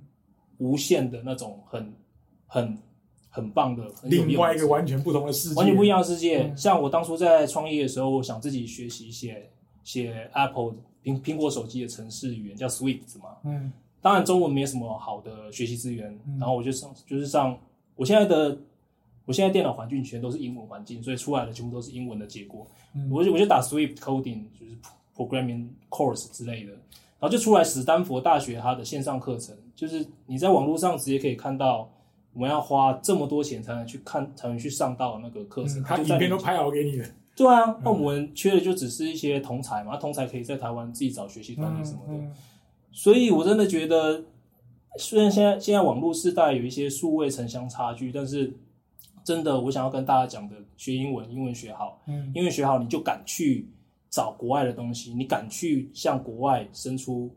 无限的那种很很很棒的，另外一个完全不同的世界，完全不一样的世界。嗯像我当初在创业的时候，我想自己学习写写 Apple 苹苹果手机的程式语言叫 Swift 嘛。嗯当然中文没什么好的学习资源，嗯然后我就上就是上我现在的我现在电脑环境全都是英文环境，所以出来的全部都是英文的结果。嗯我就我就打 Swift coding 就是 programming course 之类的，然后就出来史丹佛大学它的线上课程，就是你在网络上直接可以看到。我们要花这么多钱才能去看，才能去上到那个课程。嗯，他影片都拍好给你的，对啊，那我们缺的就只是一些同才嘛，同才可以在台湾自己找学习团体什么的。嗯所以我真的觉得，虽然现在现在网络时代有一些数位城乡差距，但是真的我想要跟大家讲的，学英文，英文学好，嗯英文学好，你就敢去找国外的东西，你敢去向国外伸出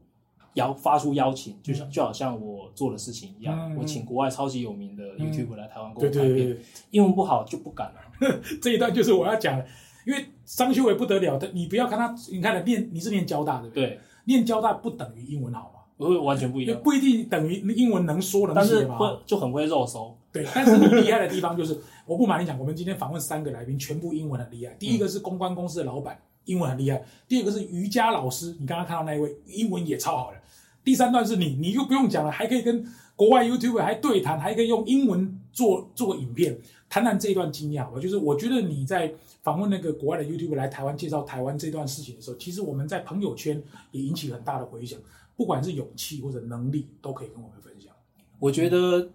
邀发出邀请，就像就好像我做的事情一样，嗯我请国外超级有名的 YouTuber 来台湾给对我拍片，对对。对，英文不好就不敢了、这一段就是我要讲的，因为张修为不得了的，你不要看他，你看他念你是念交大对不对？对，念交大不等于英文好会完全不一样，不一定等于英文能说能但是嘛。会就很会肉搜，对，但是你厉害的地方就是，我不瞒你讲，我们今天访问三个来宾，全部英文很厉害。第一个是公关公司的老板，英文很厉害；第二个是瑜伽老师，你刚刚看到那一位，英文也超好的。第三段是你，你就不用讲了，还可以跟国外 YouTuber 还对谈，还可以用英文做做影片，谈谈这一段经验好吧？就是我觉得你在访问那个国外的 YouTuber 来台湾介绍台湾这段事情的时候，其实我们在朋友圈也引起很大的回响，不管是勇气或者能力，都可以跟我们分享。我觉得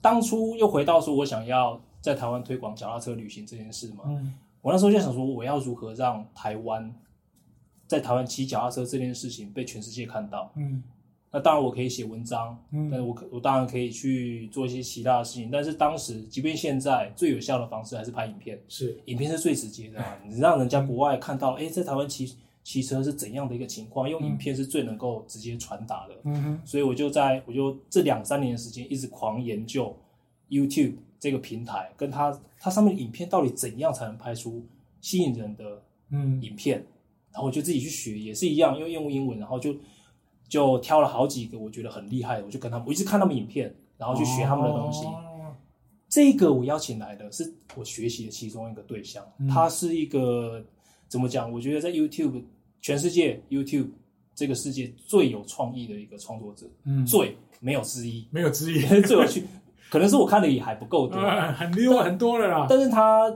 当初又回到说我想要在台湾推广脚踏车旅行这件事嘛，嗯。我那时候就想说我要如何让台湾在台湾骑脚踏车这件事情被全世界看到。嗯。那当然我可以写文章，嗯。但是我可我当然可以去做一些其他的事情，但是当时即便现在最有效的方式还是拍影片，是，影片是最直接的嘛，你让人家国外看到，哎、在台湾骑骑车是怎样的一个情况，用影片是最能够直接传达的。嗯哼，所以我就在我就这两三年的时间一直狂研究 YouTube 这个平台，跟它它上面的影片到底怎样才能拍出吸引人的嗯影片，然后我就自己去学，也是一样，用用英文，然后就就挑了好几个我觉得很厉害的，我就跟他们，我一直看他们影片，然后去学他们的东西。哦这个我邀请来的是我学习的其中一个对象，嗯他是一个怎么讲？我觉得在 YouTube 全世界 YouTube 这个世界最有创意的一个创作者，嗯，最没有之一，没有之一，最有趣。可能是我看的也还不够多，呃很溜很多了啦。但是他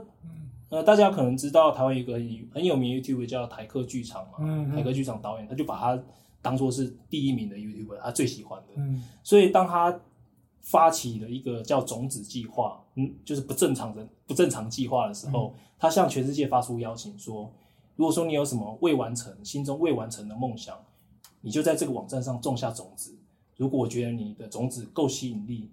呃，大家可能知道台湾有一个很很有名的 YouTuber 叫台客剧场嘛，嗯嗯。台客剧场导演，他就把他当做是第一名的 YouTuber，他最喜欢的。嗯。所以当他发起了一个叫种子计划，嗯，就是不正常人不正常计划的时候，他向全世界发出邀请说，如果说你有什么未完成、心中未完成的梦想，你就在这个网站上种下种子。如果我觉得你的种子够吸引力，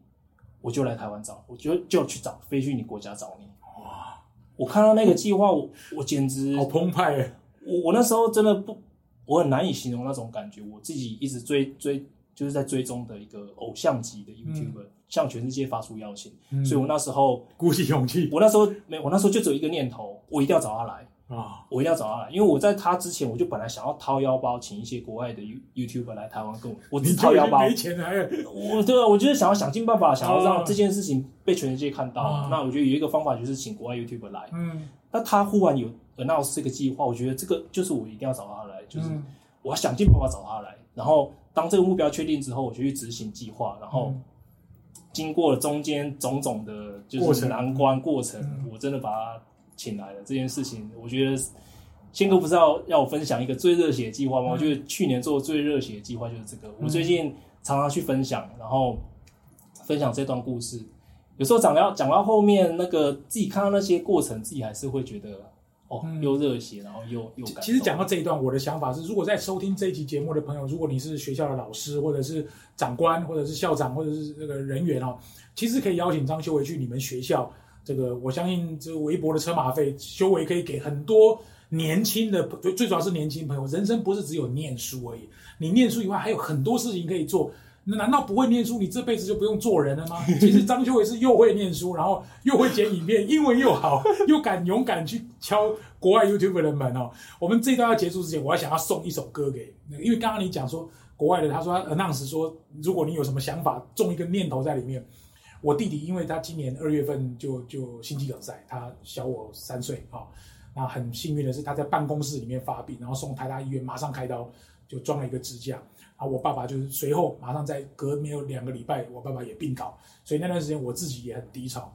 我就来台湾找，我就就去找，飞去你国家找你。哇，我看到那个计划，我我简直好澎湃耶！我我那时候真的不，我很难以形容那种感觉。我自己一直追追，就是在追踪的一个偶像级的 YouTuber，、向全世界发出邀请。嗯所以我那时候，鼓起勇气我那时候没，我那时候就只有一个念头，我一定要找他来，啊，我一定要找他来，因为我在他之前，我就本来想要掏腰包，请一些国外的 You YouTuber 来台湾跟我，我你只掏腰包，没钱了，哎我对啊，我就是想要想尽办法，想要啊让这件事情被全世界看到。啊那我觉得有一个方法就是请国外 YouTuber 来。嗯那他忽然有 announce 这个计划，我觉得这个就是我一定要找他来，就是嗯我要想尽办法找他来。然后当这个目标确定之后，我就去执行计划。然后嗯经过了中间种种的，就是难关过程，嗯我真的把他请来的。这件事情，我觉得宪哥不是要要我分享一个最热血的计划吗？嗯我觉得去年做的最热血的计划就是这个。我最近常常去分享，然后分享这段故事。有时候讲到讲到后面，那个自己看到那些过程，自己还是会觉得哦，嗯、又热血，然后又又感。其实讲到这一段，我的想法是，如果在收听这一集节目的朋友，如果你是学校的老师，或者是长官，或者是校长，或者是那个人员哦，其实可以邀请张修为去你们学校。这个我相信，这微博的车马费，修为可以给很多年轻的，最最主要是年轻朋友。人生不是只有念书而已，你念书以外还有很多事情可以做。难道不会念书，你这辈子就不用做人了吗？其实张修为是又会念书，然后又会剪影片，英文又好，又敢勇敢去敲国外 YouTube 的门哦。我们这一段要结束之前，我还想要送一首歌给，因为刚刚你讲说国外的，他说 announce 说，如果你有什么想法，种一个念头在里面。我弟弟，因为他今年二月份就就心肌梗塞，他小我三岁啊、那很幸运的是，他在办公室里面发病，然后送台大医院，马上开刀，就装了一个支架。啊，我爸爸就是随后马上在隔没有两个礼拜，我爸爸也病倒，所以那段时间我自己也很低潮。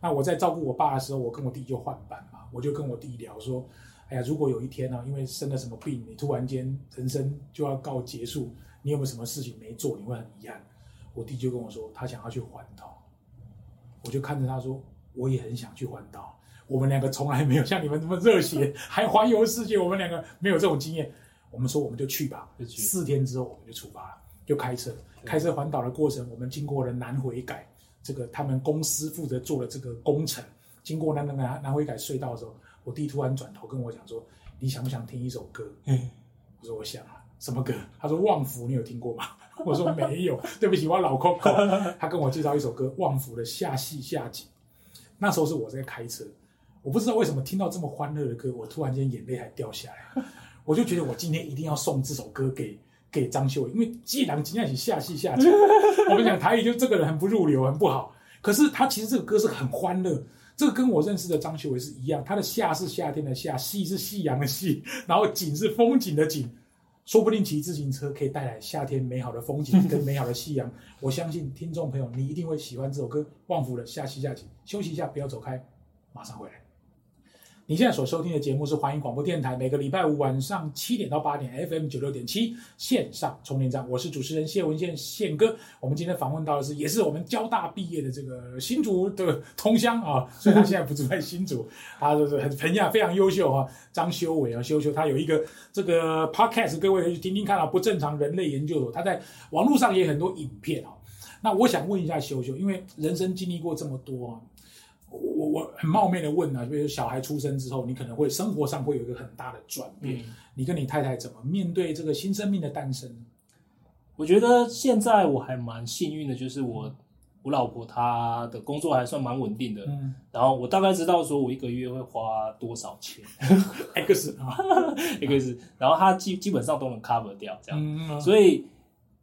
那我在照顾我爸的时候，我跟我弟就换班嘛，我就跟我弟聊说，哎呀，如果有一天呢、因为生了什么病，你突然间人生就要告结束，你有没有什么事情没做，你会很遗憾？我弟就跟我说，他想要去环岛，我就看着他说，我也很想去环岛。我们两个从来没有像你们这么热血，还环游世界，我们两个没有这种经验。我们说我们就去吧，四天之后我们就出发了，就开车，开车环岛的过程，我们经过了南回改，这个他们公司负责做的这个工程，经过那个南南回改隧道的时候，我弟突然转头跟我讲说：“你想不想听一首歌？”嗯，我说我想啊，什么歌？他说《旺福》，你有听过吗？我说没有，对不起，我老 Coco。他跟我介绍一首歌《旺福》的下戏下景，那时候是我在开车，我不知道为什么听到这么欢乐的歌，我突然间眼泪还掉下来。我就觉得我今天一定要送这首歌给给张修为，因为既然今天是下戏下景，我们讲台语就这个人很不入流，很不好。可是他其实这个歌是很欢乐，这个跟我认识的张秀伟是一样，他的夏是夏天的夏，夕是夕阳的夕，然后景是风景的景，说不定骑自行车可以带来夏天美好的风景跟美好的夕阳。我相信听众朋友你一定会喜欢这首歌，旺福的下期下集。休息一下，不要走开，马上回来。你现在所收听的节目是环宇广播电台，每个礼拜五晚上七点到八点，FM 九六点七线上充电站。我是主持人谢文宪宪哥。我们今天访问到的是，也是我们交大毕业的这个新竹的同乡啊，所以他现在不住在新竹，他就是很评价非常优秀哈。张修为啊，修修，他有一个这个 podcast，各位去听听看啊，不正常人类研究所，他在网络上也有很多影片啊。那我想问一下修修，因为人生经历过这么多啊。我我很冒昧的问啊，比如小孩出生之后，你可能会生活上会有一个很大的转变，嗯、你跟你太太怎么面对这个新生命的诞生？我觉得现在我还蛮幸运的，就是我我老婆她的工作还算蛮稳定的，嗯，然后我大概知道说我一个月会花多少钱，X 啊。X，然后她基基本上都能 cover 掉这样，嗯嗯、所以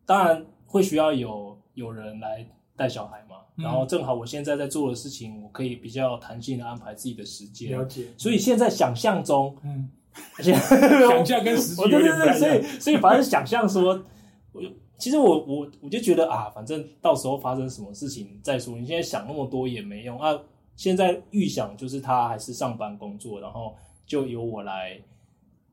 当然会需要有有人来带小孩嘛。然后正好我现在在做的事情，我可以比较弹性的安排自己的时间。了解。所以现在想象中，嗯，想象跟实际有点不一样。所以所以反正想象说，我其实我我我就觉得啊，反正到时候发生什么事情再说。你现在想那么多也没用啊。现在预想就是他还是上班工作，然后就由我来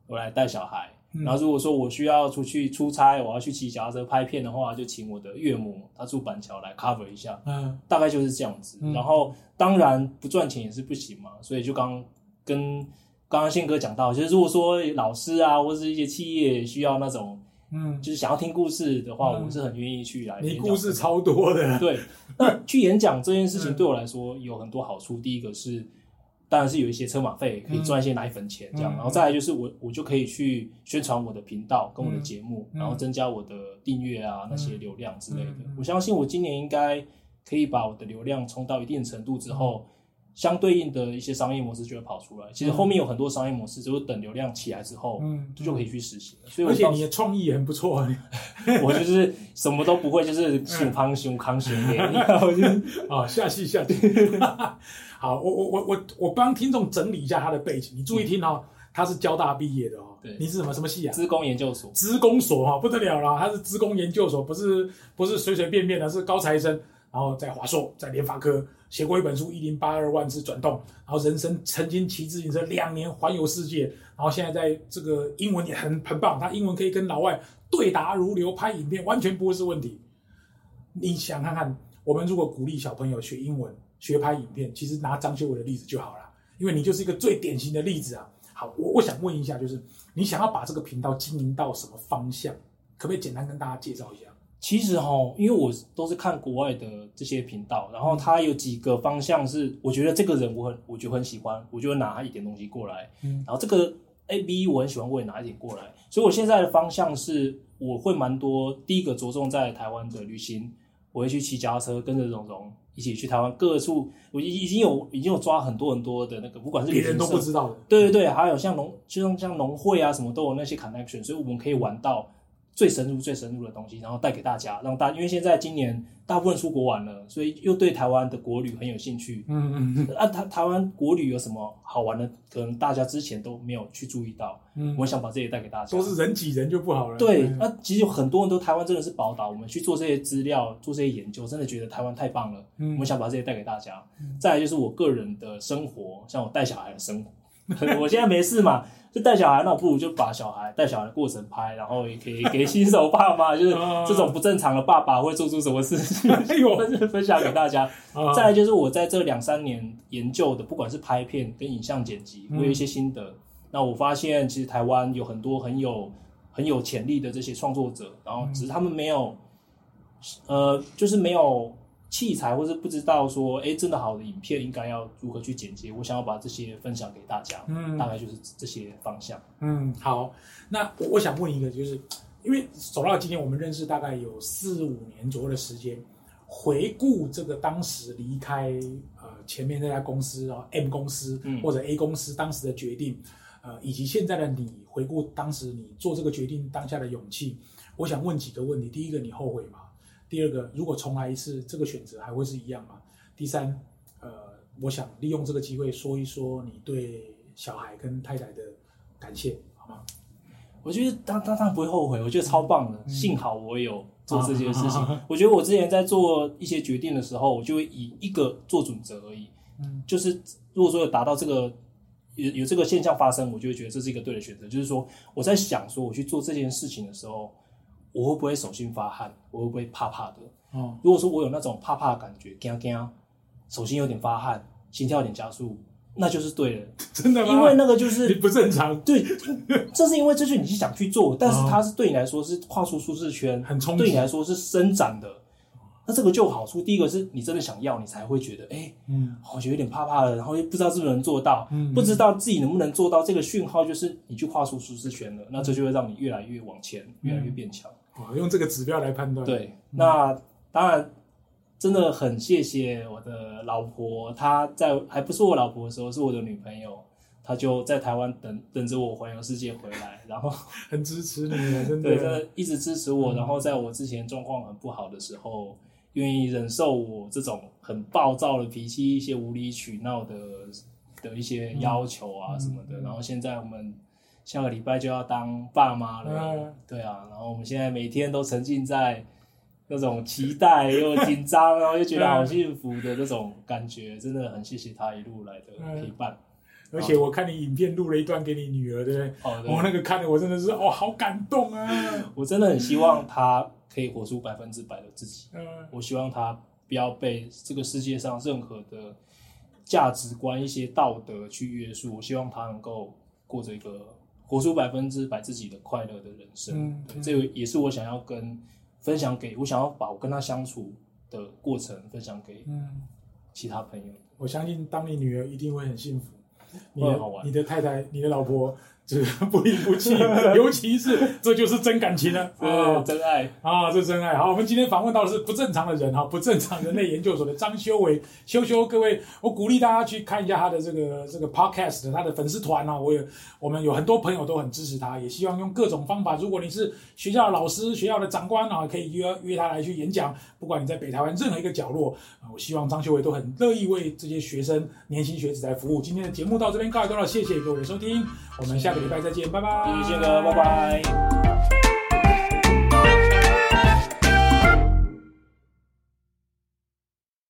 我来带小孩。然后如果说我需要出去出差，我要去骑脚踏车拍片的话，就请我的岳母，她住板桥来 cover 一下，嗯，大概就是这样子。嗯、然后当然不赚钱也是不行嘛，所以就刚跟刚刚宪哥讲到，就是如果说老师啊或者是一些企业需要那种，嗯，就是想要听故事的话，嗯、我是很愿意去来。你故事超多的，对。那去演讲这件事情对我来说有很多好处，嗯、第一个是。当然是有一些车马费可以赚一些奶粉钱这样，嗯、然后再来就是我我就可以去宣传我的频道跟我的节目，嗯、然后增加我的订阅啊、嗯、那些流量之类的。嗯、我相信我今年应该可以把我的流量冲到一定程度之后，嗯、相对应的一些商业模式就会跑出来。其实后面有很多商业模式，就是等流量起来之后，嗯，就可以去实行。所以而且你的创意也很不错，啊 我就是什么都不会，就是熊康熊康熊给你，我就啊下戏下戏。好，我我我我我帮听众整理一下他的背景，你注意听哦，嗯、他是交大毕业的哦，对，你是什么什么系啊？职工研究所，职工所哈，不得了了，他是职工研究所，不是不是随随便便的，是高材生，然后在华硕，在联发科写过一本书《一零八二万字转动》，然后人生曾经骑自行车两年环游世界，然后现在在这个英文也很很棒，他英文可以跟老外对答如流，拍影片完全不会是问题。你想看看，我们如果鼓励小朋友学英文。学拍影片，其实拿张修为的例子就好了，因为你就是一个最典型的例子啊。好，我我想问一下，就是你想要把这个频道经营到什么方向？可不可以简单跟大家介绍一下？其实哈，因为我都是看国外的这些频道，然后他有几个方向是，我觉得这个人我很，我就很喜欢，我就会拿一点东西过来。嗯，然后这个 A B 我很喜欢，我也拿一点过来。所以我现在的方向是，我会蛮多。第一个着重在台湾的旅行，我会去骑脚踏车，跟着蓉蓉一起去台湾各处。我已已经有已经有抓很多很多的那个，不管是别人都不知道的。对对对，还有像农，就像像农会啊什么都有那些 connection，所以我们可以玩到。最深入、最深入的东西，然后带给大家，让大，因为现在今年大部分出国玩了，所以又对台湾的国旅很有兴趣。嗯嗯嗯。啊，台台湾国旅有什么好玩的？可能大家之前都没有去注意到。嗯。我想把这些带给大家。都是人挤人就不好了。对。那、啊、其实有很多人都台湾真的是宝岛，我们去做这些资料、做这些研究，真的觉得台湾太棒了。嗯。我们想把这些带给大家。嗯。再来就是我个人的生活，像我带小孩的生活。我现在没事嘛。就带小孩，那我不如就把小孩带小孩的过程拍，然后也可以给新手爸妈，就是这种不正常的爸爸会做出什么事情，分分享给大家。再来就是我在这两三年研究的，不管是拍片跟影像剪辑，我有一些心得。那我发现其实台湾有很多很有很有潜力的这些创作者，然后只是他们没有，呃，就是没有。器材，或是不知道说，哎、欸，真的好的影片应该要如何去剪辑？我想要把这些分享给大家，嗯，大概就是这些方向。嗯，好，那我我想问一个，就是因为走到今天，我们认识大概有四五年左右的时间，回顾这个当时离开呃前面那家公司啊 M 公司或者 A 公司当时的决定，呃，以及现在的你回顾当时你做这个决定当下的勇气，我想问几个问题。第一个，你后悔吗？第二个，如果重来一次，这个选择还会是一样吗？第三，呃，我想利用这个机会说一说你对小孩跟太太的感谢，好吗？我觉得当当然不会后悔，我觉得超棒的。嗯、幸好我有做这件事情。啊、我觉得我之前在做一些决定的时候，我就会以一个做准则而已。嗯，就是如果说有达到这个有有这个现象发生，我就会觉得这是一个对的选择。就是说我在想说我去做这件事情的时候。我会不会手心发汗？我会不会怕怕的？哦，如果说我有那种怕怕的感觉，惊惊，手心有点发汗，心跳有点加速，那就是对了。真的吗？因为那个就是 你不正常。对，这是因为这是你是想去做，但是它是对你来说是跨出舒适圈，很对你来说是伸展的。那这个就有好处，第一个是你真的想要，你才会觉得，哎、欸，嗯，好像有点怕怕的，然后又不知道是不是能做到，嗯，不知道自己能不能做到。这个讯号就是你去跨出舒适圈了，那这就会让你越来越往前，嗯、越来越变强。用这个指标来判断。对，那当然，真的很谢谢我的老婆，她在还不是我老婆的时候，是我的女朋友，她就在台湾等等着我环游世界回来，然后 很支持你，真的，对，真的一直支持我。然后在我之前状况很不好的时候，愿意忍受我这种很暴躁的脾气，一些无理取闹的的一些要求啊什么的。然后现在我们。下个礼拜就要当爸妈了，嗯、对啊，然后我们现在每天都沉浸在那种期待又紧张，然后又觉得好幸福的那种感觉，真的很谢谢他一路来的陪伴。嗯、而且我看你影片录了一段给你女儿，对不对？哦，对。我那个看的我真的是哦，好感动啊！我真的很希望她可以活出百分之百的自己。嗯，我希望她不要被这个世界上任何的价值观、一些道德去约束。我希望她能够过着一个。活出百分之百自己的快乐的人生，嗯嗯、这个也是我想要跟分享给我想要把我跟他相处的过程分享给其他朋友。我相信当你女儿一定会很幸福，你的你的太太，你的老婆。这不离不弃，尤其是这就是真感情了啊，真爱啊，这是真爱。好，我们今天访问到的是不正常的人哈，不正常人类研究所的张修为修修，各位，我鼓励大家去看一下他的这个这个 podcast，他的粉丝团啊，我有我们有很多朋友都很支持他，也希望用各种方法，如果你是学校的老师、学校的长官啊，可以约约他来去演讲，不管你在北台湾任何一个角落啊，我希望张修为都很乐意为这些学生、年轻学子来服务。今天的节目到这边告一段落，谢谢各位的收听，我们下。个礼拜再见，拜拜。谢谢宪哥，拜拜。